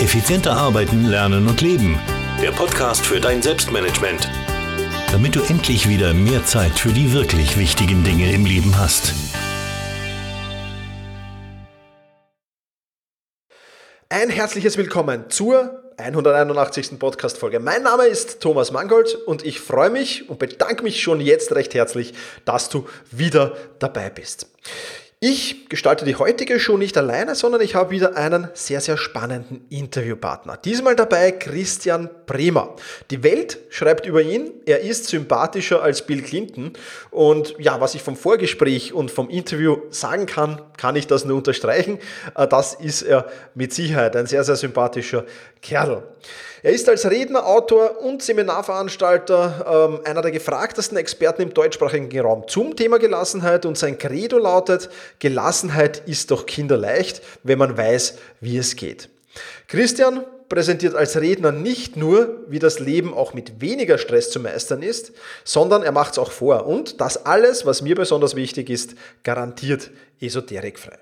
Effizienter arbeiten, lernen und leben. Der Podcast für dein Selbstmanagement. Damit du endlich wieder mehr Zeit für die wirklich wichtigen Dinge im Leben hast. Ein herzliches Willkommen zur 181. Podcast-Folge. Mein Name ist Thomas Mangold und ich freue mich und bedanke mich schon jetzt recht herzlich, dass du wieder dabei bist. Ich gestalte die heutige Show nicht alleine, sondern ich habe wieder einen sehr, sehr spannenden Interviewpartner. Diesmal dabei Christian Bremer. Die Welt schreibt über ihn, er ist sympathischer als Bill Clinton. Und ja, was ich vom Vorgespräch und vom Interview sagen kann, kann ich das nur unterstreichen. Äh, das ist er mit Sicherheit ein sehr, sehr sympathischer Kerl. Er ist als Redner, Autor und Seminarveranstalter ähm, einer der gefragtesten Experten im deutschsprachigen Raum zum Thema Gelassenheit und sein Credo lautet, Gelassenheit ist doch kinderleicht, wenn man weiß, wie es geht. Christian präsentiert als Redner nicht nur, wie das Leben auch mit weniger Stress zu meistern ist, sondern er macht es auch vor. Und das alles, was mir besonders wichtig ist, garantiert esoterikfrei.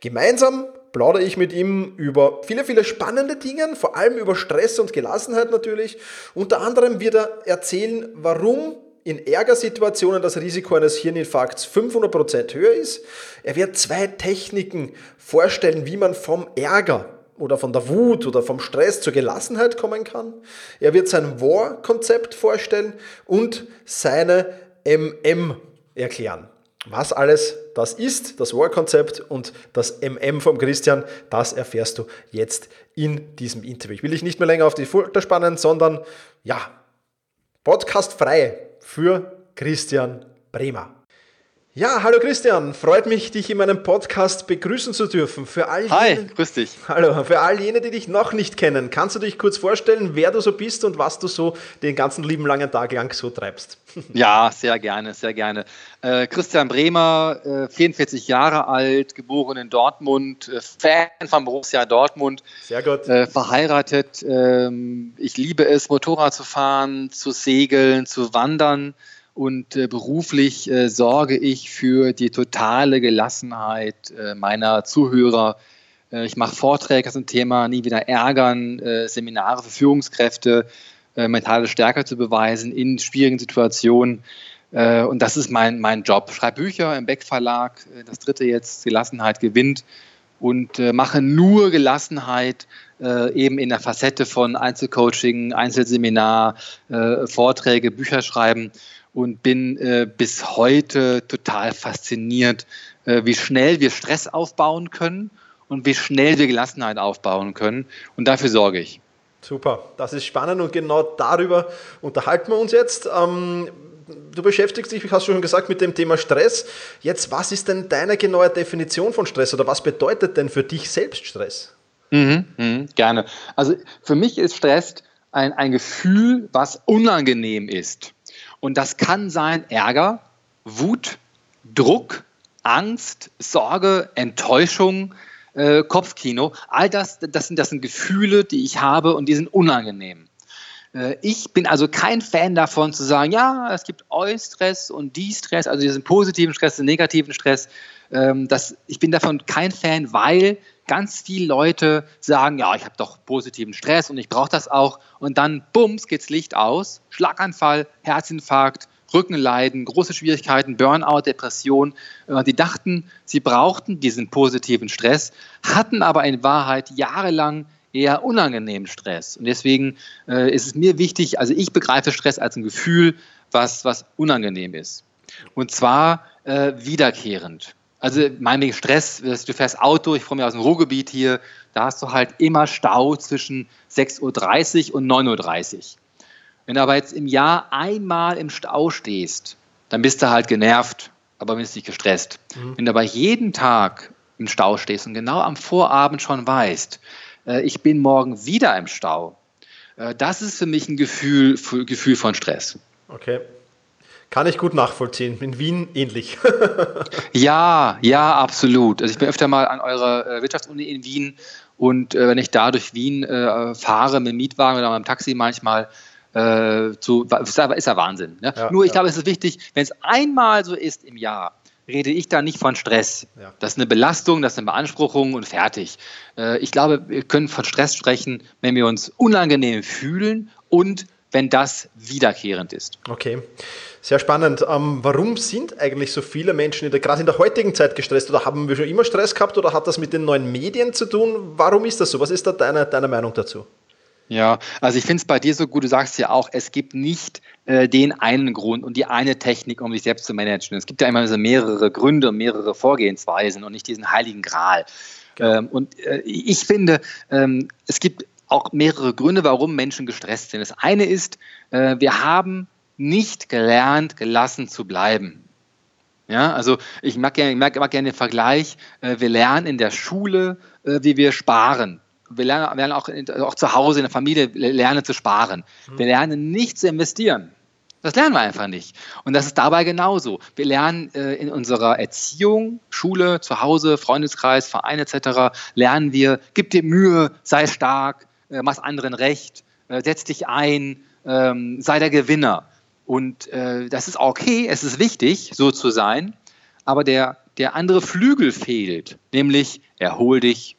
Gemeinsam plaudere ich mit ihm über viele, viele spannende Dinge, vor allem über Stress und Gelassenheit natürlich. Unter anderem wird er erzählen, warum in Ärgersituationen das Risiko eines Hirninfarkts 500% höher ist. Er wird zwei Techniken vorstellen, wie man vom Ärger oder von der Wut oder vom Stress zur Gelassenheit kommen kann. Er wird sein War-Konzept vorstellen und seine MM erklären. Was alles das ist, das War-Konzept und das MM vom Christian, das erfährst du jetzt in diesem Interview. Ich will dich nicht mehr länger auf die Folter spannen, sondern ja, Podcast frei für Christian Bremer. Ja, hallo Christian, freut mich, dich in meinem Podcast begrüßen zu dürfen. Für all Hi, jene, grüß dich. Hallo, für all jene, die dich noch nicht kennen, kannst du dich kurz vorstellen, wer du so bist und was du so den ganzen lieben langen Tag lang so treibst? Ja, sehr gerne, sehr gerne. Äh, Christian Bremer, äh, 44 Jahre alt, geboren in Dortmund, äh, Fan von Borussia Dortmund. Sehr gut. Äh, verheiratet. Ähm, ich liebe es, Motorrad zu fahren, zu segeln, zu wandern und äh, beruflich äh, sorge ich für die totale Gelassenheit äh, meiner Zuhörer. Äh, ich mache Vorträge zum Thema Nie wieder ärgern, äh, Seminare für Führungskräfte, äh, mentale Stärke zu beweisen in schwierigen Situationen. und das ist mein, mein Job. Schreibe Bücher im Beck Verlag, das dritte jetzt, Gelassenheit gewinnt und mache nur Gelassenheit eben in der Facette von Einzelcoaching, Einzelseminar, Vorträge, Bücher schreiben und bin äh, bis heute total fasziniert, äh, wie schnell wir Stress aufbauen können und wie schnell wir Gelassenheit aufbauen können. Und dafür sorge ich. Super, das ist spannend und genau darüber unterhalten wir uns jetzt. Ähm, du beschäftigst dich, hast du schon gesagt, mit dem Thema Stress. Jetzt, was ist denn deine genaue Definition von Stress oder was bedeutet denn für dich selbst Stress? Mhm, mh, gerne. Also für mich ist Stress ein, ein Gefühl, was unangenehm ist. Und das kann sein Ärger, Wut, Druck, Angst, Sorge, Enttäuschung, äh, Kopfkino. All das, das sind, das sind Gefühle, die ich habe und die sind unangenehm. Äh, ich bin also kein Fan davon zu sagen, ja, es gibt Eustress und Die-Stress, also diesen positiven Stress, den negativen Stress. Ähm, das, ich bin davon kein Fan, weil ganz viele Leute sagen, ja, ich habe doch positiven Stress und ich brauche das auch. Und dann, bums, geht's Licht aus. Schlaganfall, Herzinfarkt, Rückenleiden, große Schwierigkeiten, Burnout, Depression. Äh, die dachten, sie brauchten diesen positiven Stress, hatten aber in Wahrheit jahrelang eher unangenehmen Stress. Und deswegen äh, ist es mir wichtig, also ich begreife Stress als ein Gefühl, was, was unangenehm ist. Und zwar äh, wiederkehrend. Also meinetwegen Stress, du fährst Auto, ich komme ja aus dem Ruhrgebiet hier, da hast du halt immer Stau zwischen 6.30 Uhr und 9.30 Uhr. Wenn du aber jetzt im Jahr einmal im Stau stehst, dann bist du halt genervt, aber bist nicht gestresst. Mhm. Wenn du aber jeden Tag im Stau stehst und genau am Vorabend schon weißt, ich bin morgen wieder im Stau, äh, das ist für mich ein Gefühl, Gefühl von Stress. Okay. Kann ich gut nachvollziehen. In Wien ähnlich. ja, ja, absolut. Also ich bin öfter mal an eurer äh, Wirtschaftsuni in Wien und äh, wenn ich da durch Wien äh, fahre mit dem Mietwagen oder mit dem Taxi manchmal, äh, zu, ist, ist ja Wahnsinn. Ne? Ja, Nur ich ja. glaube, es ist wichtig, wenn es einmal so ist im Jahr, rede ich da nicht von Stress. Ja. Das ist eine Belastung, das ist eine Beanspruchung und fertig. Äh, ich glaube, wir können von Stress sprechen, wenn wir uns unangenehm fühlen und wenn das wiederkehrend ist. Okay, sehr spannend. Ähm, warum sind eigentlich so viele Menschen in der, gerade in der heutigen Zeit gestresst oder haben wir schon immer Stress gehabt oder hat das mit den neuen Medien zu tun? Warum ist das so? Was ist da deine, deine Meinung dazu? Ja, also ich finde es bei dir so gut, du sagst ja auch, es gibt nicht äh, den einen Grund und die eine Technik, um sich selbst zu managen. Es gibt ja immer so mehrere Gründe und mehrere Vorgehensweisen und nicht diesen heiligen Gral. Genau. Ähm, und äh, ich finde, ähm, es gibt auch mehrere Gründe, warum Menschen gestresst sind. Das eine ist, äh, wir haben nicht gelernt, gelassen zu bleiben. Ja, also ich mag gerne, ich mag, mag gerne den Vergleich, äh, wir lernen in der Schule, äh, wie wir sparen wir lernen, lernen auch, auch zu Hause in der Familie lernen zu sparen. Mhm. Wir lernen nicht zu investieren. Das lernen wir einfach nicht. Und das ist dabei genauso. Wir lernen äh, in unserer Erziehung, Schule, zu Hause, Freundeskreis, Verein etc., lernen wir, gib dir Mühe, sei stark, äh, mach anderen recht, äh, setz dich ein, ähm, sei der Gewinner. Und äh, das ist okay, es ist wichtig, so zu sein, aber der, der andere Flügel fehlt, nämlich erhol dich,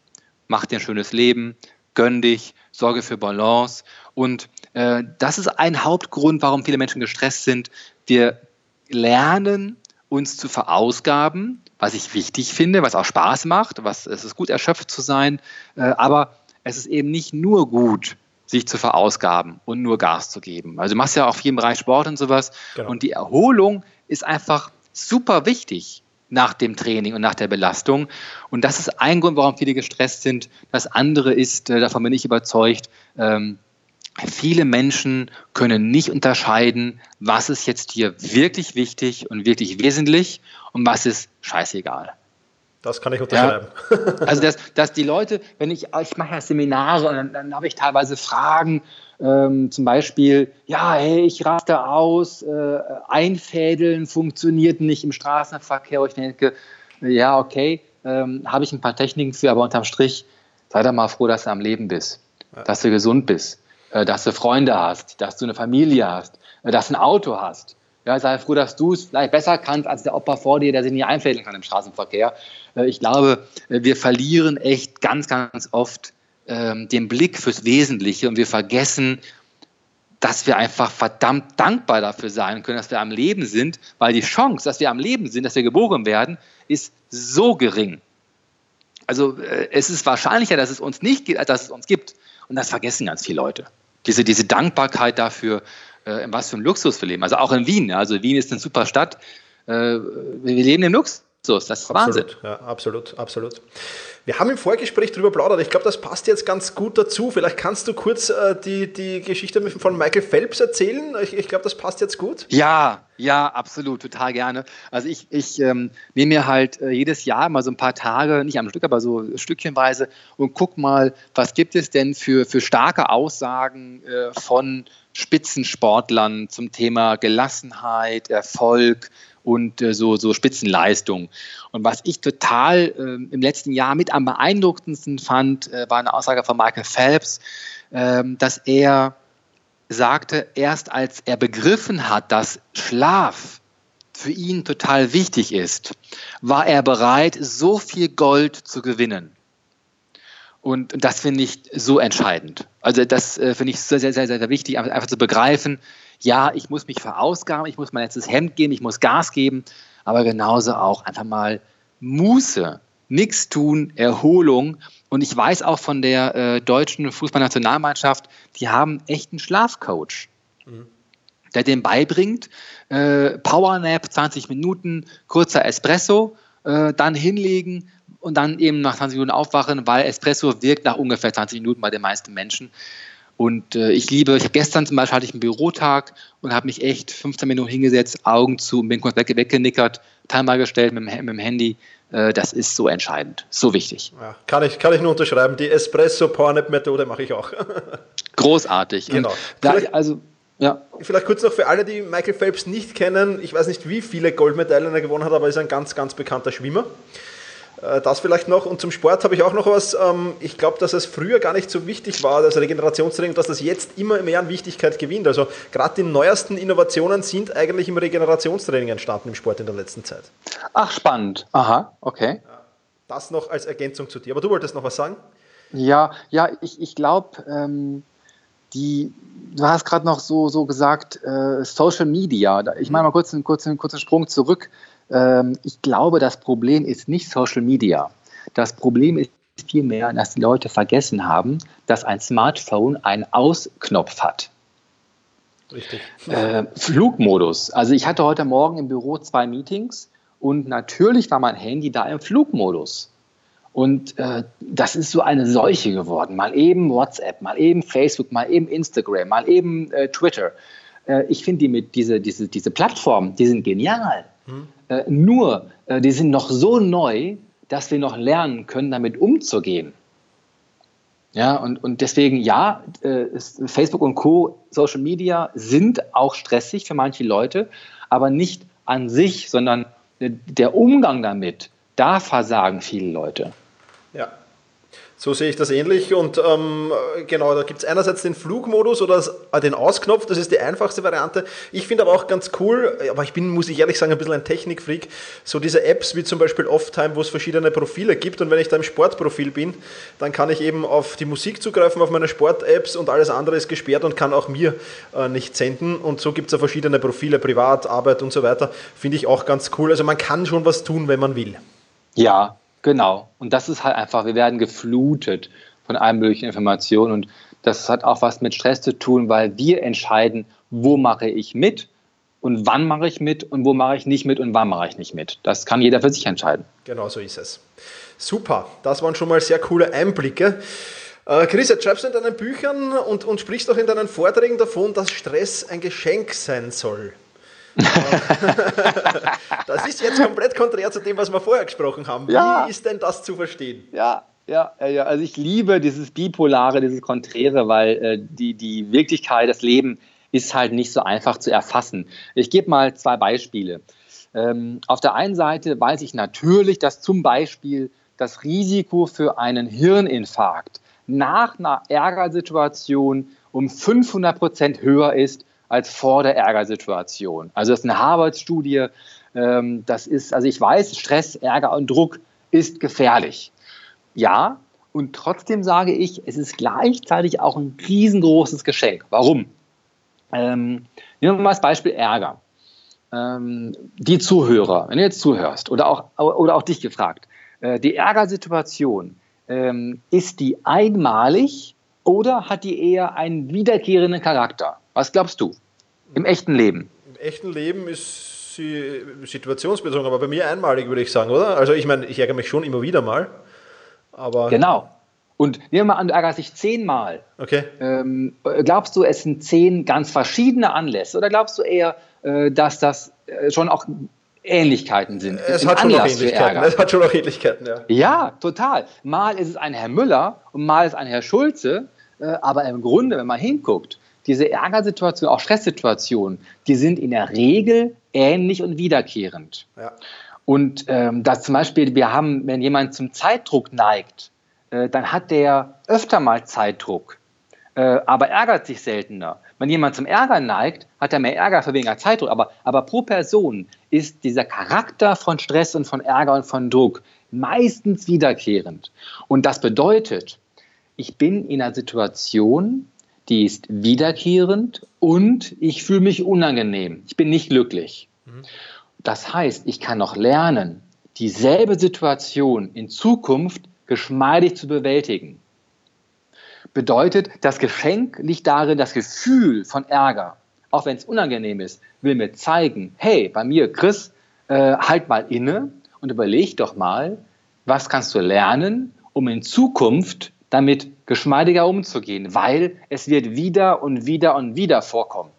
mach dir ein schönes Leben, gönn dich, sorge für Balance. Und äh, das ist ein Hauptgrund, warum viele Menschen gestresst sind. Wir lernen uns zu verausgaben, was ich wichtig finde, was auch Spaß macht, was es ist gut erschöpft zu sein, äh, aber es ist eben nicht nur gut, sich zu verausgaben und nur Gas zu geben. Also du machst ja auch viel im Bereich Sport und sowas genau. und die Erholung ist einfach super wichtig nach dem Training und nach der Belastung. Und das ist ein Grund, warum viele gestresst sind. Das andere ist, äh, davon bin ich überzeugt, ähm, viele Menschen können nicht unterscheiden, was ist jetzt hier wirklich wichtig und wirklich wesentlich und was ist scheißegal. Das kann ich unterschreiben. Ja, also, dass, dass die Leute, wenn ich, ich mache ja Seminare und dann, dann habe ich teilweise Fragen, ähm, zum Beispiel, ja, hey, ich raste aus, äh, einfädeln funktioniert nicht im Straßenverkehr. Und ich denke, ja, okay, ähm, habe ich ein paar Techniken für, aber unterm Strich, sei doch mal froh, dass du am Leben bist, ja. dass du gesund bist, äh, dass du Freunde hast, dass du eine Familie hast, äh, dass du ein Auto hast. Ja, sei froh, dass du es vielleicht besser kannst als der Opa vor dir, der sich nie einfädeln kann im Straßenverkehr. Äh, ich glaube, äh, wir verlieren echt ganz, ganz oft ähm, den Blick fürs Wesentliche und wir vergessen, dass wir einfach verdammt dankbar dafür sein können, dass wir am Leben sind, weil die Chance, dass wir am Leben sind, dass wir geboren werden, ist so gering. Also äh, es ist wahrscheinlicher, dass es uns nicht gibt, als dass es uns gibt. Und das vergessen ganz viele Leute. Diese, diese Dankbarkeit dafür, äh, was für ein Luxus wir leben. Also auch in Wien. Also Wien ist eine super Stadt. Äh, wir leben im Luxus. Das ist absolut, Wahnsinn. Ja, absolut, absolut. Wir haben im Vorgespräch darüber plaudert. Ich glaube, das passt jetzt ganz gut dazu. Vielleicht kannst du kurz äh, die, die Geschichte von Michael Phelps erzählen. Ich, ich glaube, das passt jetzt gut. Ja, ja, absolut, total gerne. Also ich, ich ähm, nehme mir halt äh, jedes Jahr mal so ein paar Tage, nicht am Stück, aber so stückchenweise und guck mal, was gibt es denn für, für starke Aussagen äh, von Spitzensportlern zum Thema Gelassenheit, Erfolg, und äh, so, so Spitzenleistung. Und was ich total äh, im letzten Jahr mit am beeindruckendsten fand, äh, war eine Aussage von Michael Phelps, ähm, dass er sagte, erst als er begriffen hat, dass Schlaf für ihn total wichtig ist, war er bereit, so viel Gold zu gewinnen. Und das finde ich so entscheidend. Also das äh, finde ich sehr, sehr, sehr, sehr wichtig, einfach zu begreifen, ja, ich muss mich verausgaben, ich muss mein letztes Hemd geben, ich muss Gas geben, aber genauso auch einfach mal Muße, nichts tun, Erholung. Und ich weiß auch von der äh, deutschen Fußballnationalmannschaft, die haben echt einen Schlafcoach, mhm. der dem beibringt, äh, Powernap, 20 Minuten, kurzer Espresso, äh, dann hinlegen und dann eben nach 20 Minuten aufwachen, weil Espresso wirkt nach ungefähr 20 Minuten bei den meisten Menschen. Und äh, ich liebe, ich gestern zum Beispiel hatte ich einen Bürotag und habe mich echt 15 Minuten hingesetzt, Augen zu und bin kurz weg, weggenickert, Timer gestellt mit, mit dem Handy. Äh, das ist so entscheidend, so wichtig. Ja, kann, ich, kann ich nur unterschreiben. Die Espresso Powernap Methode mache ich auch. Großartig. Genau. Da, also ja. Vielleicht kurz noch für alle, die Michael Phelps nicht kennen. Ich weiß nicht, wie viele Goldmedaillen er gewonnen hat, aber er ist ein ganz, ganz bekannter Schwimmer. Äh, das vielleicht noch. Und zum Sport habe ich auch noch was. Ähm, ich glaube, dass es früher gar nicht so wichtig war, das Regenerationstraining, dass das jetzt immer mehr an Wichtigkeit gewinnt. Also gerade die neuesten Innovationen sind eigentlich im Regenerationstraining entstanden im Sport in der letzten Zeit. Ach, spannend. Aha, okay. Das noch als Ergänzung zu dir. Aber du wolltest noch was sagen? Ja, ja, ich, ich glaube, ähm, die, du hast gerade noch so, so gesagt, äh, Social Media. Ich mache mal kurz einen kurzen, kurzen Sprung zurück. Ähm, ich glaube, das Problem ist nicht Social Media. Das Problem ist vielmehr, dass die Leute vergessen haben, dass ein Smartphone einen Ausknopf hat. Richtig. Äh, Flugmodus. Also ich hatte heute Morgen im Büro zwei Meetings und natürlich war mein Handy da im Flugmodus. Und äh, das ist so eine Seuche geworden. Mal eben WhatsApp, mal eben Facebook, mal eben Instagram, mal eben äh, Twitter. Äh, ich finde die mit diese, diese, diese Plattformen, die sind genial. Hm. nur, äh, die sind noch so neu, dass wir noch lernen können, damit umzugehen. Ja, und, und deswegen, ja, äh, Facebook und Co., Social Media sind auch stressig für manche Leute, aber nicht an sich, sondern der Umgang damit, da versagen viele Leute. So sehe ich das ähnlich und ähm, genau, da gibt es einerseits den Flugmodus oder äh, den Ausknopf, das ist die einfachste Variante. Ich finde aber auch ganz cool, aber ich bin, muss ich ehrlich sagen, ein bisschen ein Technikfreak, so diese Apps wie zum Beispiel Offtime, wo es verschiedene Profile gibt und wenn ich da im Sportprofil bin, dann kann ich eben auf die Musik zugreifen, auf meine Sport-Apps und alles andere ist gesperrt und kann auch mir äh, nicht senden und so gibt es ja verschiedene Profile, Privat, Arbeit und so weiter, finde ich auch ganz cool. Also man kann schon was tun, wenn man will. Ja, Genau. Und das ist halt einfach, wir werden geflutet von allen möglichen Informationen. Und das hat auch was mit Stress zu tun, weil wir entscheiden, wo mache ich mit und wann mache ich mit und wo mache ich nicht mit und wann mache ich nicht mit. Das kann jeder für sich entscheiden. Genau so ist es. Super, das waren schon mal sehr coole Einblicke. Äh, Chris, jetzt schreibst du in deinen Büchern und, und sprichst auch in deinen Vorträgen davon, dass Stress ein Geschenk sein soll. das ist jetzt komplett konträr zu dem, was wir vorher gesprochen haben. Ja. Wie ist denn das zu verstehen? Ja, ja, ja, also ich liebe dieses Bipolare, dieses Konträre, weil äh, die, die Wirklichkeit, das Leben ist halt nicht so einfach zu erfassen. Ich gebe mal zwei Beispiele. Ähm, auf der einen Seite weiß ich natürlich, dass zum Beispiel das Risiko für einen Hirninfarkt nach einer Ärgersituation um 500 Prozent höher ist als vor der Ärgersituation. Also das ist eine Harvard-Studie. Ähm, das ist, also ich weiß, Stress, Ärger und Druck ist gefährlich. Ja, und trotzdem sage ich, es ist gleichzeitig auch ein riesengroßes Geschenk. Warum? Ähm, nehmen wir mal das Beispiel Ärger. Ähm, die Zuhörer, wenn du jetzt zuhörst oder auch, oder auch dich gefragt, äh, die Ärgersituation, ähm, ist die einmalig oder hat die eher einen wiederkehrenden Charakter? Was glaubst du? Im echten Leben? Im echten Leben ist sie situationsbezogen, aber bei mir einmalig, würde ich sagen, oder? Also ich meine, ich ärgere mich schon immer wieder mal. Aber genau. Und nehmen wir mal an, du ärgerst dich zehnmal. Okay. Ähm, glaubst du, es sind zehn ganz verschiedene Anlässe oder glaubst du eher, äh, dass das äh, schon auch Ähnlichkeiten sind? Es hat schon auch Ähnlichkeiten. Es hat schon auch Ähnlichkeiten, ja. Ja, total. Mal ist es ein Herr Müller und mal ist es ein Herr Schulze, äh, aber im Grunde, wenn man hinguckt, diese Ärgersituationen, auch Stresssituationen, die sind in der Regel ähnlich und wiederkehrend. Ja. Und ähm, dass zum Beispiel, wir haben, wenn jemand zum Zeitdruck neigt, äh, dann hat der öfter mal Zeitdruck, äh, aber ärgert sich seltener. Wenn jemand zum Ärger neigt, hat er mehr Ärger für weniger Zeitdruck. Aber, aber pro Person ist dieser Charakter von Stress und von Ärger und von Druck meistens wiederkehrend. Und das bedeutet, ich bin in einer Situation, die ist wiederkehrend und ich fühle mich unangenehm. Ich bin nicht glücklich. Mhm. Das heißt, ich kann noch lernen, dieselbe Situation in Zukunft geschmeidig zu bewältigen. Bedeutet, das Geschenk liegt darin, das Gefühl von Ärger, auch wenn es unangenehm ist, will mir zeigen, hey, bei mir, Chris, äh, halt mal inne und überleg doch mal, was kannst du lernen, um in Zukunft damit geschmeidiger umzugehen, weil es wird wieder und wieder und wieder vorkommen.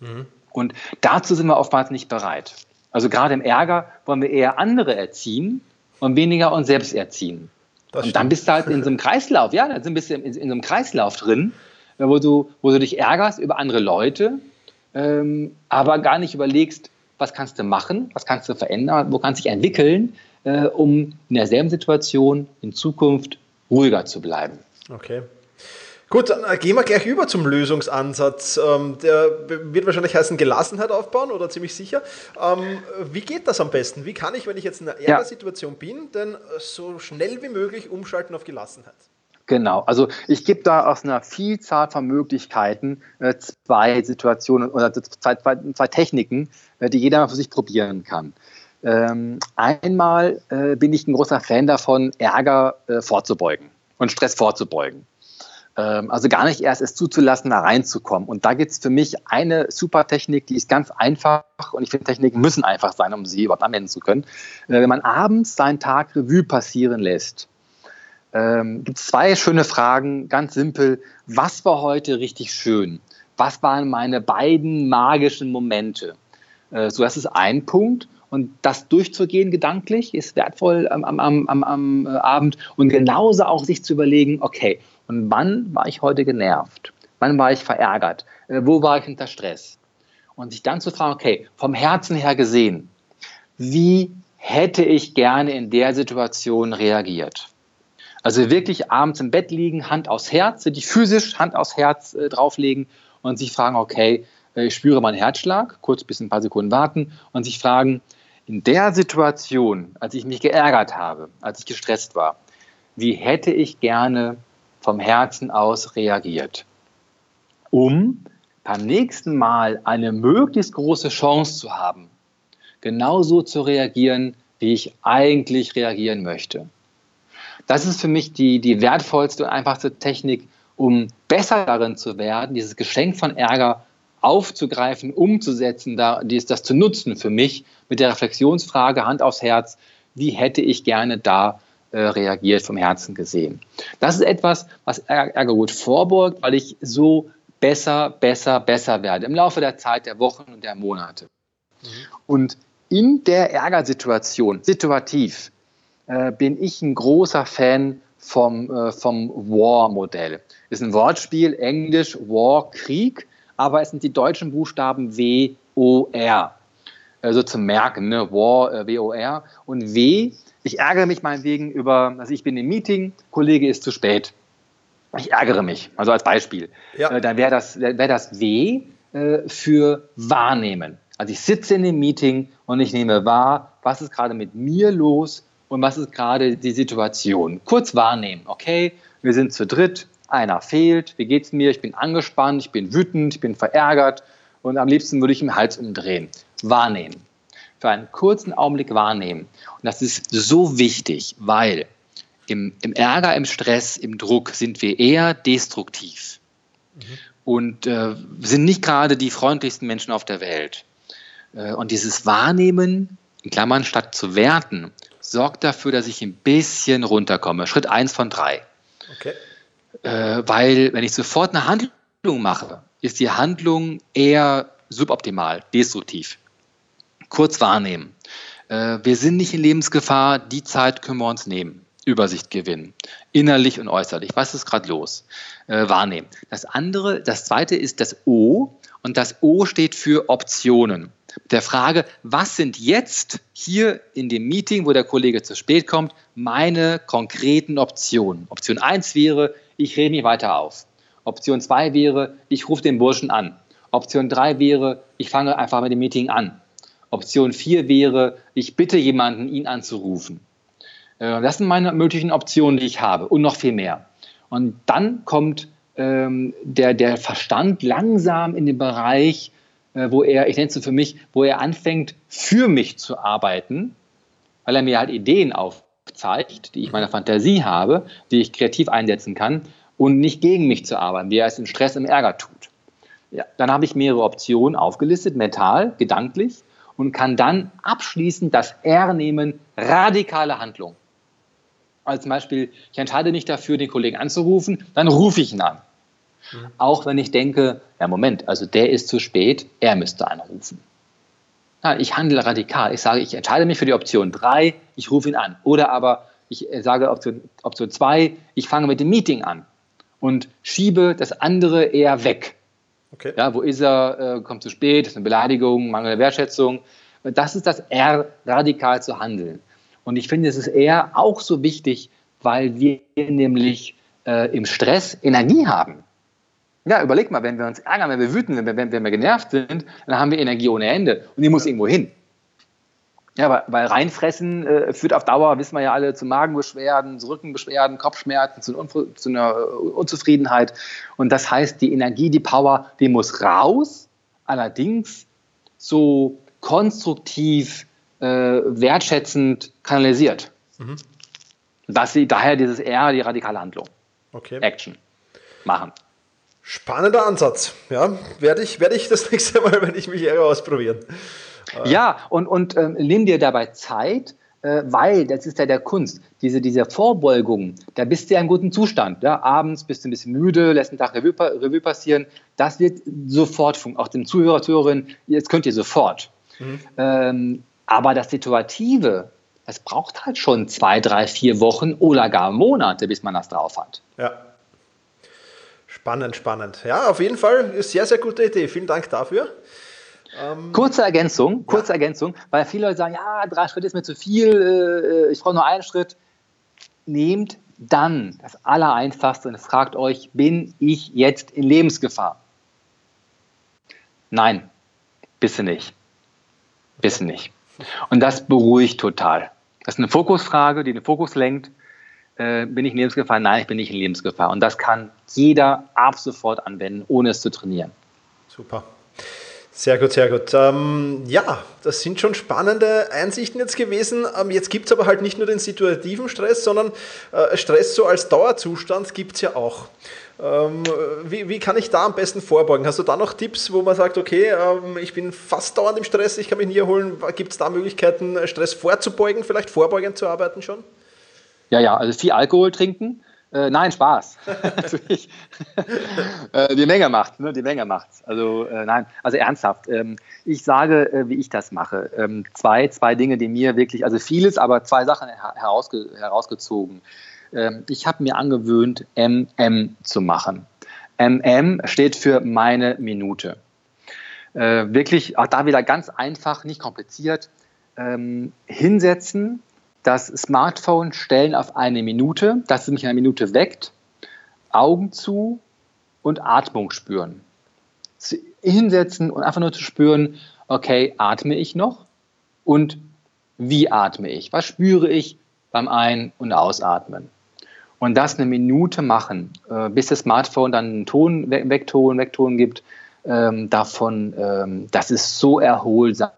Mhm. Und dazu sind wir oftmals nicht bereit. Also gerade im Ärger wollen wir eher andere erziehen und weniger uns selbst erziehen. Das und stimmt. dann bist du halt in so einem Kreislauf, ja, dann bist du in, in so einem Kreislauf drin, wo du, wo du dich ärgerst über andere Leute, ähm, aber gar nicht überlegst, was kannst du machen, was kannst du verändern, wo kannst du dich entwickeln, äh, um in derselben Situation in Zukunft ruhiger zu bleiben. Okay. Gut, dann äh, gehen wir gleich über zum Lösungsansatz. Ähm, der wird wahrscheinlich heißen Gelassenheit aufbauen oder ziemlich sicher. Ähm, wie geht das am besten? Wie kann ich, wenn ich jetzt in einer Ärgersituation ja. bin, denn so schnell wie möglich umschalten auf Gelassenheit? Genau, also ich gebe da aus einer Vielzahl von Möglichkeiten äh, zwei Situationen oder zwei, zwei, zwei Techniken, äh, die jeder für sich probieren kann. Ähm, einmal äh, bin ich ein großer Fan davon, Ärger äh, vorzubeugen und Stress vorzubeugen. Ähm, also gar nicht erst es zuzulassen, da reinzukommen. Und da gibt es für mich eine super Technik, die ist ganz einfach und ich finde, Techniken müssen einfach sein, um sie überhaupt anwenden zu können. Äh, wenn man abends seinen Tag Revue passieren lässt, ähm, gibt es zwei schöne Fragen, ganz simpel. Was war heute richtig schön? Was waren meine beiden magischen Momente? So, das ist ein Punkt. Und das durchzugehen gedanklich ist wertvoll am, am, am, am äh, Abend. Und genauso auch sich zu überlegen, okay, und wann war ich heute genervt? Wann war ich verärgert? Äh, wo war ich unter Stress? Und sich dann zu fragen, okay, vom Herzen her gesehen, wie hätte ich gerne in der Situation reagiert? Also wirklich abends im Bett liegen, Hand aufs Herz, die physisch Hand aufs Herz äh, drauflegen und sich fragen, okay, äh, ich spüre meinen Herzschlag, kurz bis ein paar Sekunden warten und sich fragen, in der Situation, als ich mich geärgert habe, als ich gestresst war, wie hätte ich gerne vom Herzen aus reagiert, um beim nächsten Mal eine möglichst große Chance zu haben, genauso zu reagieren, wie ich eigentlich reagieren möchte. Das ist für mich die, die wertvollste und einfachste Technik, um besser darin zu werden, dieses Geschenk von Ärger aufzugreifen, umzusetzen, da, das zu nutzen für mich mit der Reflexionsfrage Hand aufs Herz, wie hätte ich gerne da äh, reagiert, vom Herzen gesehen. Das ist etwas, was Ärger gut vorbeugt, weil ich so besser, besser, besser werde im Laufe der Zeit, der Wochen und der Monate. Mhm. Und in der Ärgersituation, situativ, äh, bin ich ein großer Fan vom, äh, vom War-Modell. Ist ein Wortspiel, Englisch, War, Krieg, aber es sind die deutschen Buchstaben W, O, R. Also zum Merken, ne? War, äh, W, O, R. Und W ich ärgere mich meinetwegen über, also ich bin im Meeting, Kollege ist zu spät. Ich ärgere mich, also als Beispiel. Ja. Äh, dann wäre das, wär das W äh, für wahrnehmen. Also ich sitze in dem Meeting und ich nehme wahr, was ist gerade mit mir los und was ist gerade die Situation. Kurz wahrnehmen, okay, wir sind zu dritt, einer fehlt, wie geht's mir, ich bin angespannt, ich bin wütend, ich bin verärgert und am liebsten würde ich im Hals umdrehen. Wahrnehmen für einen kurzen Augenblick wahrnehmen. Und das ist so wichtig, weil im, im Ärger, im Stress, im Druck sind wir eher destruktiv mhm. und äh, sind nicht gerade die freundlichsten Menschen auf der Welt. Äh, und dieses Wahrnehmen, in Klammern statt zu werten, sorgt dafür, dass ich ein bisschen runterkomme. Schritt eins von drei. Okay. Äh, weil, wenn ich sofort eine Handlung mache, ist die Handlung eher suboptimal, destruktiv kurz wahrnehmen. Äh, wir sind nicht in Lebensgefahr, die Zeit können wir uns nehmen. Übersicht gewinnen, innerlich und äußerlich. Was ist gerade los? Äh, wahrnehmen. Das andere, das zweite ist das O und das O steht für Optionen. Der Frage, was sind jetzt hier in dem Meeting, wo der Kollege zu spät kommt, meine konkreten Optionen? Option 1 wäre, ich rede mich weiter auf. Option 2 wäre, ich rufe den Burschen an. Option 3 wäre, ich fange einfach mit dem Meeting an. Option 4 wäre, ich bitte jemanden, ihn anzurufen. Äh, das sind meine möglichen Optionen, die ich habe und noch viel mehr. Und dann kommt ähm, der, der Verstand langsam in den Bereich, äh, wo er, ich nenne es so für mich, wo er anfängt, für mich zu arbeiten, weil er mir halt Ideen aufzeigt, die ich meiner Fantasie habe, die ich kreativ einsetzen kann und nicht gegen mich zu arbeiten, wie er es in Stress, im Ärger tut. Ja, dann habe ich mehrere Optionen aufgelistet, mental, gedanklich und kann dann abschließend das R nehmen, radikale Handlung. Als Beispiel, ich entscheide mich dafür, den Kollegen anzurufen, dann rufe ich ihn an. Mhm. Auch wenn ich denke, ja Moment, also der ist zu spät, er müsste anrufen. Ja, ich handle radikal. Ich sage, ich entscheide mich für die Option 3, ich rufe ihn an. Oder aber ich sage Option 2, ich fange mit dem Meeting an und schiebe das andere eher weg. Okay. Ja, wo ist er? Äh, kommt zu spät, ist eine Beleidigung, Mangel der Wertschätzung. Das ist das R, radikal zu handeln. Und ich finde, es ist eher auch so wichtig, weil wir nämlich äh, im Stress Energie haben. Ja, überleg mal, wenn wir uns ärgern, wenn wir wütend, wenn wir, wenn wir genervt sind, dann haben wir Energie ohne Ende und die muss irgendwo hin. Ja, weil, weil reinfressen äh, führt auf Dauer, wissen wir ja alle, zu Magenbeschwerden, zu Rückenbeschwerden, Kopfschmerzen, zu, zu einer Unzufriedenheit. Und das heißt, die Energie, die Power, die muss raus, allerdings so konstruktiv, äh, wertschätzend kanalisiert. Mhm. Dass sie daher dieses R, die radikale Handlung. Okay. Action machen. Spannender Ansatz. Ja, werde ich, werde ich das nächste Mal, wenn ich mich ärgere, ausprobieren. Ja, und, und ähm, nimm dir dabei Zeit, äh, weil, das ist ja der Kunst, diese, diese Vorbeugung, da bist du ja im guten Zustand. Ja? Abends bist du ein bisschen müde, lässt einen Tag Revue, Revue passieren. Das wird sofort funktionieren. Auch dem Zuhörer, Zuhörerin, jetzt könnt ihr sofort. Mhm. Ähm, aber das Situative, das braucht halt schon zwei, drei, vier Wochen oder gar Monate, bis man das drauf hat. Ja. Spannend, spannend. Ja, auf jeden Fall sehr, sehr gute Idee. Vielen Dank dafür. Ähm, kurze Ergänzung, kurze ja. Ergänzung, weil viele Leute sagen, ja, drei Schritte ist mir zu viel, äh, ich brauche nur einen Schritt. Nehmt dann das Allereinfachste und fragt euch, bin ich jetzt in Lebensgefahr? Nein, bist du nicht. Bist du nicht. Und das beruhigt total. Das ist eine Fokusfrage, die den Fokus lenkt. Äh, bin ich in Lebensgefahr? Nein, ich bin nicht in Lebensgefahr. Und das kann jeder ab sofort anwenden, ohne es zu trainieren. Super. Sehr gut, sehr gut. Ähm, ja, das sind schon spannende Einsichten jetzt gewesen. Ähm, jetzt gibt es aber halt nicht nur den situativen Stress, sondern äh, Stress so als Dauerzustand gibt es ja auch. Ähm, wie, wie, kann ich da am besten vorbeugen? Hast du da noch Tipps, wo man sagt, okay, ähm, ich bin fast dauernd im Stress, ich kann mich nie erholen. Gibt es da Möglichkeiten, Stress vorzubeugen, vielleicht vorbeugend zu arbeiten schon? Ja, ja, also viel Alkohol trinken, äh, nein, Spaß. äh, die Menge macht, ne? die Menge macht's. Also äh, nein, also ernsthaft. Ähm, ich sage, äh, wie ich das mache. Ähm, zwei, zwei Dinge, die mir wirklich, also vieles, aber zwei Sachen herausge herausgezogen. Ähm, ich habe mir angewöhnt, MM zu machen. MM steht für meine Minute. Äh, wirklich, auch da wieder ganz einfach, nicht kompliziert. Ähm, hinsetzen, das Smartphone stellen auf eine Minute, dass es mich in einer Minute weckt, Augen zu und Atmung spüren. Hinsetzen und einfach nur zu spüren, okay, atme ich noch und wie atme ich? Was spüre ich beim Ein- und Ausatmen? Und das eine Minute machen, äh, bis das Smartphone dann einen Ton, Wegton, Wegton gibt, ähm, davon, ähm, das ist so erholsam,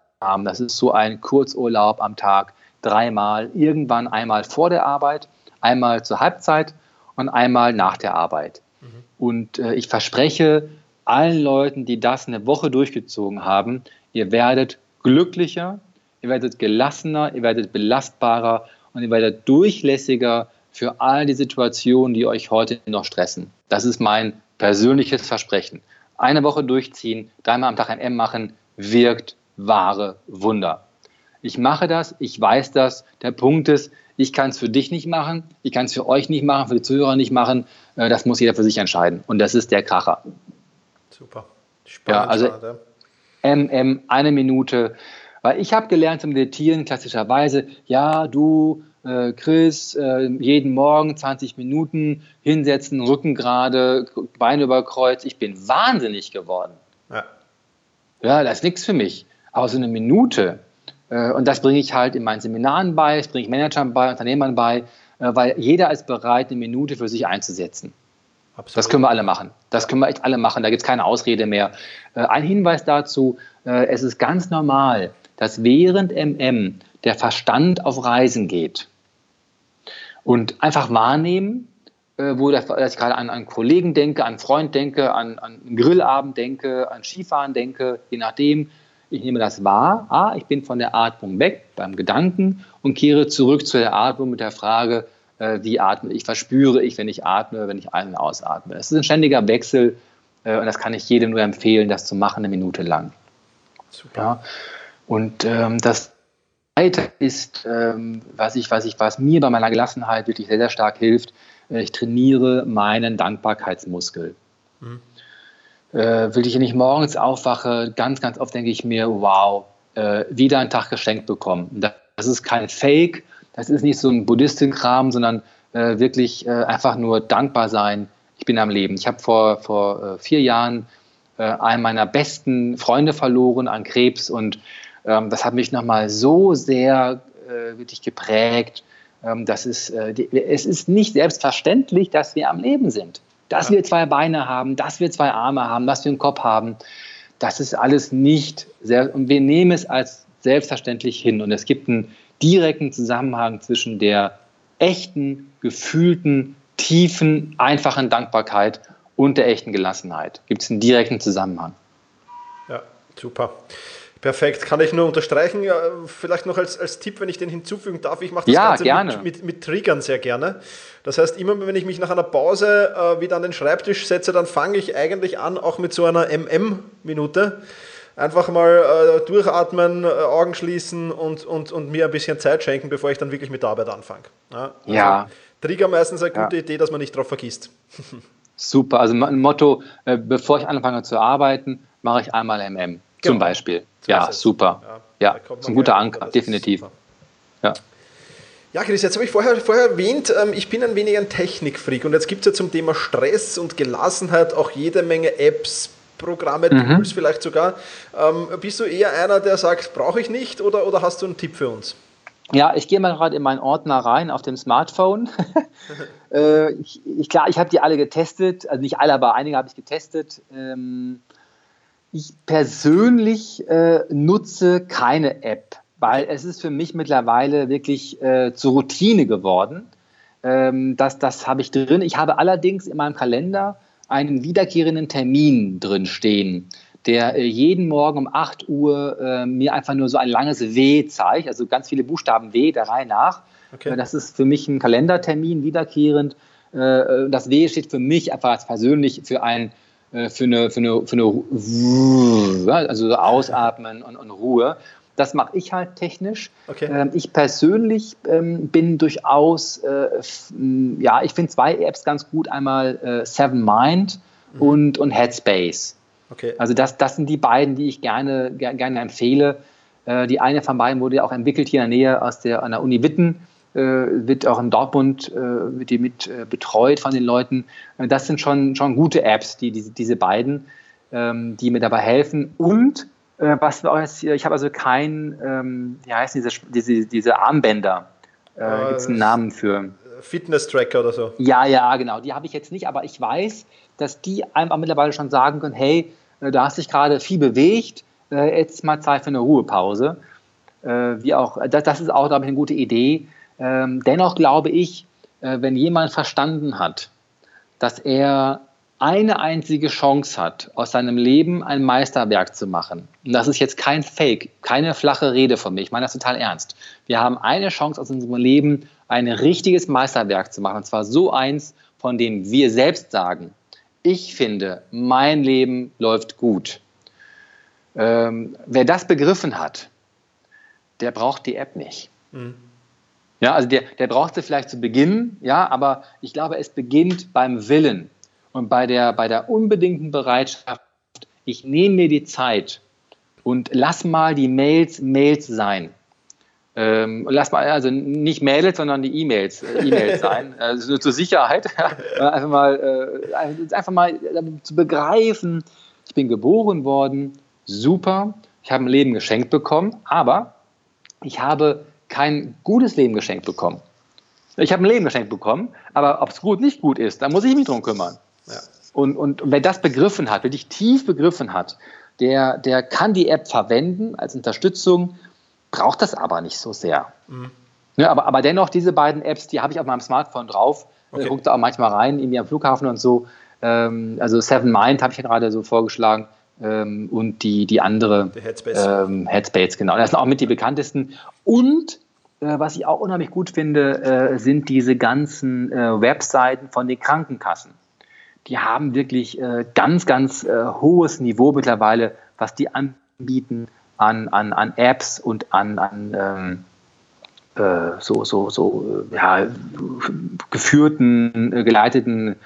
das ist so ein Kurzurlaub am Tag dreimal, irgendwann einmal vor der Arbeit, einmal zur Halbzeit und einmal nach der Arbeit. Mhm. Und äh, ich verspreche allen Leuten, die das eine Woche durchgezogen haben, ihr werdet glücklicher, ihr werdet gelassener, ihr werdet belastbarer und ihr werdet durchlässiger für all die Situationen, die euch heute noch stressen. Das ist mein persönliches Versprechen. Eine Woche durchziehen, dreimal am Tag ein M machen, wirkt wahre Wunder. Ich mache das, ich weiß das. Der Punkt ist, ich kann es für dich nicht machen, ich kann es für euch nicht machen, für die Zuhörer nicht machen. Äh, das muss jeder für sich entscheiden. Und das ist der Kracher. Super. Spannend, ja, also MM, eine Minute. Weil ich habe gelernt zu meditieren, klassischerweise, ja, du, äh, Chris, äh, jeden Morgen 20 Minuten hinsetzen, Rücken gerade, Beine über Kreuz. Ich bin wahnsinnig geworden. Ja, ja das ist nichts für mich. Aber so eine Minute, und das bringe ich halt in meinen Seminaren bei, das bringe ich Managern bei, Unternehmern bei, äh, weil jeder ist bereit, eine Minute für sich einzusetzen. Absolut. Das können wir alle machen. Das können wir echt alle machen. Da gibt es keine Ausrede mehr. Äh, ein Hinweis dazu, es ist ganz normal, dass während MM der Verstand auf Reisen geht. Und einfach wahrnehmen, wo dass ich gerade an einen Kollegen denke, an einen Freund denke, an, an einen Grillabend denke, an Skifahren denke, je nachdem, ich nehme das wahr, ah, ich bin von der Atmung weg beim Gedanken und kehre zurück zu der Atmung mit der Frage, äh, wie atme ich, was spüre ich, wenn ich atme, wenn ich ein- und ausatme. Es ist ein ständiger Wechsel äh, und das kann ich jedem nur empfehlen, das zu machen, eine Minute lang. Super. Ja? Und ähm, das Zweite ist, ähm, was, ich, was, ich, was mir bei meiner Gelassenheit wirklich sehr, sehr stark hilft, äh, ich trainiere meinen Dankbarkeitsmuskel. Mhm äh, will ich nicht morgens aufwache, ganz, ganz oft denke ich mir, wow, äh, wieder einen Tag geschenkt bekommen. Das ist kein Fake, Das ist nicht so ein Buddhistenkram, sondern äh, wirklich äh, einfach nur dankbar sein. Ich bin am Leben. Ich habe vor, vor äh, vier Jahren äh, einen meiner besten Freunde verloren an Krebs und ähm, das hat mich nochmal so sehr äh, wirklich geprägt. Ähm, das ist, die, es ist nicht selbstverständlich, dass wir am Leben sind. Dass ja. wir zwei Beine haben, dass wir zwei Arme haben, dass wir einen Kopf haben. Das ist alles nicht sehr, und wir nehmen es als selbstverständlich hin. Und es gibt einen direkten Zusammenhang zwischen der echten, gefühlten, tiefen, einfachen Dankbarkeit und der echten Gelassenheit. Gibt es einen direkten Zusammenhang. Ja, super. Perfekt, kann ich nur unterstreichen. Vielleicht noch als, als Tipp, wenn ich den hinzufügen darf. Ich mache das ja, Ganze. Mit, mit, mit, Triggern sehr gerne. Das heißt, immer wenn ich mich nach einer Pause äh, wieder an den Schreibtisch setze, dann fange ich eigentlich an, auch mit so einer MM-Minute. Einfach mal äh, durchatmen, äh, Augen schließen und, und, und mir ein bisschen Zeit schenken, bevor ich dann wirklich mit der Arbeit anfange. Ja. Also ja. Trigger meistens eine gute ja. Idee, dass man nicht drauf vergisst. Super, also ein Motto, äh, bevor ich anfange zu arbeiten, mache ich einmal MM genau. zum Beispiel. So ja, super. Ja, ja ist ein guter Anker, definitiv. Ja. Ja, Chris, jetzt habe ich vorher, vorher erwähnt, ähm, ich bin ein wenig ein Technikfreak und jetzt gibt es ja zum Thema Stress und Gelassenheit auch jede Menge Apps, Programme, mhm. Tools vielleicht sogar. Ähm, bist du eher einer, der sagt, brauche ich nicht oder, oder hast du einen Tipp für uns? Ja, ich gehe mal gerade in meinen Ordner rein auf dem Smartphone. äh, ich, ich, klar, ich habe die alle getestet, also nicht alle, aber einige habe ich getestet. Ähm, ich persönlich äh, nutze keine App, weil es ist für mich mittlerweile wirklich äh, zur Routine geworden. Ähm, das das habe ich drin. Ich habe allerdings in meinem Kalender einen wiederkehrenden Termin drin stehen der äh, jeden Morgen um 8 Uhr äh, mir einfach nur so ein langes W zeigt, also ganz viele Buchstaben W der Reihe nach. Okay. Äh, das ist für mich ein Kalendertermin wiederkehrend. Äh, das W steht für mich einfach als persönlich für ein für eine, für eine, für eine also so Ausatmen und, und Ruhe. Das mache ich halt technisch. Okay. Ähm, ich persönlich ähm, bin durchaus, ja, ich finde zwei Apps ganz gut. Einmal Seven Mind mhm. und, und Headspace. Okay. Also das, das sind die beiden, die ich gerne, gerne empfehle. Äh, die eine von beiden wurde ja auch entwickelt hier in der Nähe aus der, an der Uni Witten, äh, wird auch in Dortmund äh, wird die mit äh, betreut von den Leuten. Äh, das sind schon, schon gute Apps, die, die diese beiden, ähm, die mir dabei helfen. Und äh, was wir auch jetzt hier, ich habe also kein, ähm, wie heißen diese, diese, diese Armbänder? Äh, Gibt es einen Namen für? Fitness-Tracker oder so. Ja, ja, genau. Die habe ich jetzt nicht, aber ich weiß, dass die einfach mittlerweile schon sagen können, hey, äh, du hast dich gerade viel bewegt, äh, jetzt mal Zeit für eine Ruhepause. Äh, wie auch, das, das ist auch, glaube ich, eine gute Idee. Ähm, dennoch glaube ich, wenn jemand verstanden hat, dass er eine einzige Chance hat, aus seinem Leben ein Meisterwerk zu machen. Und das ist jetzt kein Fake, keine flache Rede von mir. Ich meine das total ernst. Wir haben eine Chance aus unserem Leben, ein richtiges Meisterwerk zu machen. Und zwar so eins, von dem wir selbst sagen, ich finde, mein Leben läuft gut. Ähm, wer das begriffen hat, der braucht die App nicht. Mhm. Ja, also der, der braucht sie vielleicht zu Beginn, ja, aber ich glaube, es beginnt beim Willen und bei der, bei der unbedingten Bereitschaft, ich nehme mir die Zeit und lass mal die Mails Mails sein. Ähm, lass mal, also nicht Mails, sondern die E-Mails äh, E-Mails sein, also nur zur Sicherheit. einfach mal, äh, einfach mal äh, zu begreifen, ich bin geboren worden, super, ich habe ein Leben geschenkt bekommen, aber ich habe kein gutes Leben geschenkt bekommen. Ich habe ein Leben geschenkt bekommen, aber ob es gut, nicht gut ist, da muss ich mich drum kümmern. Ja. Und, und wer das begriffen hat, wirklich tief begriffen hat, der, der kann die App verwenden als Unterstützung, braucht das aber nicht so sehr. Mhm. Ja, aber, aber dennoch, diese beiden Apps, die habe ich auf meinem Smartphone drauf. Okay. Ich gucke da auch manchmal rein, irgendwie am Flughafen und so. Ähm, also Seven Mind habe ich ja gerade so vorgeschlagen. Ähm, und die, die andere Headspace. Ähm, Headspace, genau. Das sind auch mit die bekanntesten. Und was ich auch unheimlich gut finde, äh, sind diese ganzen äh, Webseiten von den Krankenkassen. Die haben wirklich äh, ganz, ganz äh, hohes Niveau mittlerweile, was die anbieten an, an, an Apps und an, an ähm, äh, so, so, so ja, geführten, äh, geleiteten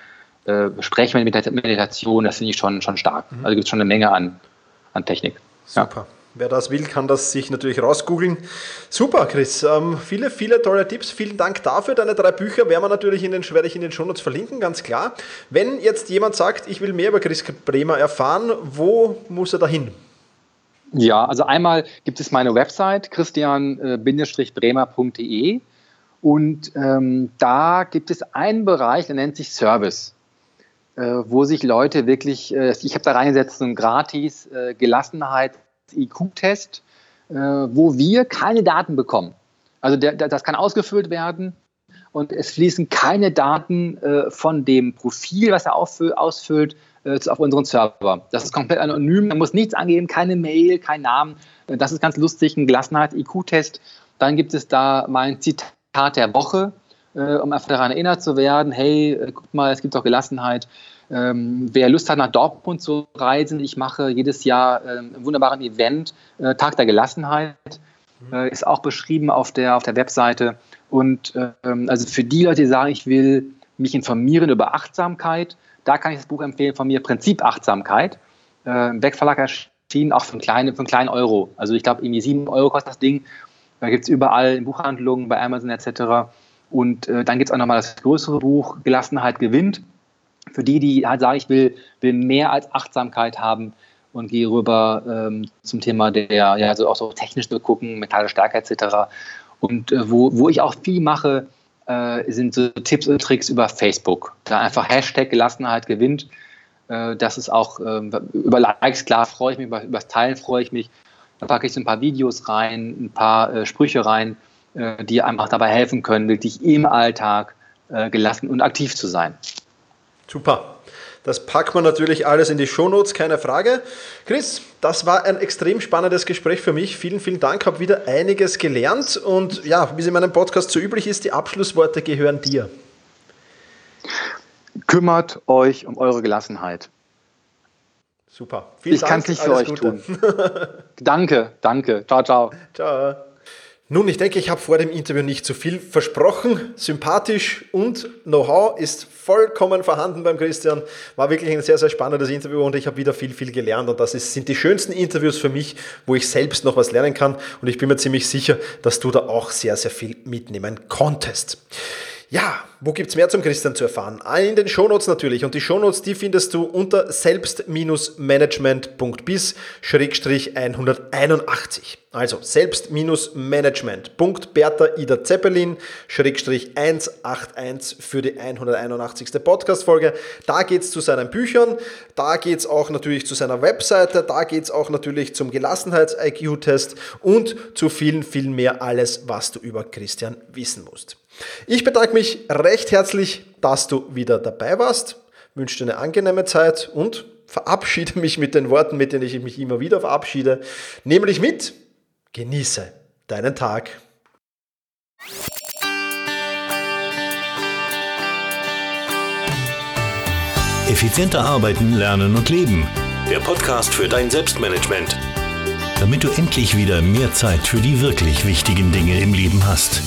äh, Sprechmeditationen, das finde ich schon, schon stark. Mhm. Also gibt es schon eine Menge an, an Technik. Super. Wer das will, kann das sich natürlich rausgoogeln. Super, Chris. Ähm, viele, viele tolle Tipps. Vielen Dank dafür. Deine drei Bücher werden wir natürlich in den, werde ich in den Shownotes verlinken, ganz klar. Wenn jetzt jemand sagt, ich will mehr über Chris Bremer erfahren, wo muss er da hin? Ja, also einmal gibt es meine Website christian-bremer.de und ähm, da gibt es einen Bereich, der nennt sich Service, äh, wo sich Leute wirklich, äh, ich habe da reingesetzt, so ein gratis äh, Gelassenheits-IQ-Test, äh, wo wir keine Daten bekommen. Also der, der, das kann ausgefüllt werden und es fließen keine Daten äh, von dem Profil, was er ausfüllt, äh, auf unseren Server. Das ist komplett anonym, man muss nichts angeben, keine Mail, kein Namen. Das ist ganz lustig, ein Gelassenheit-IQ-Test. Dann gibt es da mein Zitat der Woche, äh, um einfach daran erinnert zu werden, hey, äh, guck mal, es gibt doch Gelassenheit. Ähm, wer Lust hat, nach Dortmund zu reisen, ich mache jedes Jahr äh, einen wunderbaren Event, äh, Tag der Gelassenheit, mhm. äh, ist auch beschrieben auf der, auf der Webseite. Und ähm, also für die Leute, die sagen, ich will mich informieren über Achtsamkeit, da kann ich das Buch empfehlen von mir, Prinzip Achtsamkeit. Äh, Im Beck-Verlag erschienen auch für einen kleinen, für einen kleinen Euro. Also ich glaube, irgendwie sieben Euro kostet das Ding. Da gibt es überall in Buchhandlungen, bei Amazon etc. Und äh, dann gibt es auch nochmal das größere Buch, Gelassenheit gewinnt. Für die, die halt sagen, ich will, will mehr als Achtsamkeit haben und gehe rüber ähm, zum Thema der, ja, also auch so technisch zu gucken, mentale Stärke etc. Und äh, wo, wo ich auch viel mache, äh, sind so Tipps und Tricks über Facebook. Da einfach Hashtag Gelassenheit gewinnt. Äh, das ist auch ähm, über Likes, klar freue ich mich, über, über das Teilen freue ich mich. Da packe ich so ein paar Videos rein, ein paar äh, Sprüche rein, äh, die einfach dabei helfen können, wirklich im Alltag äh, gelassen und aktiv zu sein. Super. Das packt man natürlich alles in die Shownotes, keine Frage. Chris, das war ein extrem spannendes Gespräch für mich. Vielen, vielen Dank, habe wieder einiges gelernt und ja, wie es in meinem Podcast so üblich ist, die Abschlussworte gehören dir. Kümmert euch um eure Gelassenheit. Super. Vielen ich kann es nicht für euch Gute. tun. danke, danke. Ciao, ciao. Ciao. Nun, ich denke, ich habe vor dem Interview nicht zu viel versprochen. Sympathisch und Know-how ist vollkommen vorhanden beim Christian. War wirklich ein sehr, sehr spannendes Interview und ich habe wieder viel, viel gelernt. Und das ist, sind die schönsten Interviews für mich, wo ich selbst noch was lernen kann. Und ich bin mir ziemlich sicher, dass du da auch sehr, sehr viel mitnehmen konntest. Ja, wo gibt es mehr zum Christian zu erfahren? Ah, in den Shownotes natürlich. Und die Shownotes, die findest du unter selbst-management.bis-181. Also selbst-management.bertha Ida Zeppelin 181 für die 181. Podcast-Folge. Da geht es zu seinen Büchern, da geht es auch natürlich zu seiner Webseite, da geht es auch natürlich zum Gelassenheits-IQ-Test und zu vielen, viel mehr alles, was du über Christian wissen musst. Ich bedanke mich recht herzlich, dass du wieder dabei warst, wünsche dir eine angenehme Zeit und verabschiede mich mit den Worten, mit denen ich mich immer wieder verabschiede, nämlich mit genieße deinen Tag. Effizienter arbeiten, lernen und leben. Der Podcast für dein Selbstmanagement. Damit du endlich wieder mehr Zeit für die wirklich wichtigen Dinge im Leben hast.